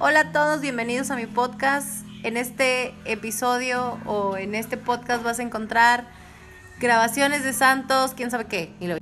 Hola a todos, bienvenidos a mi podcast. En este episodio o en este podcast vas a encontrar grabaciones de santos, quién sabe qué. Y lo-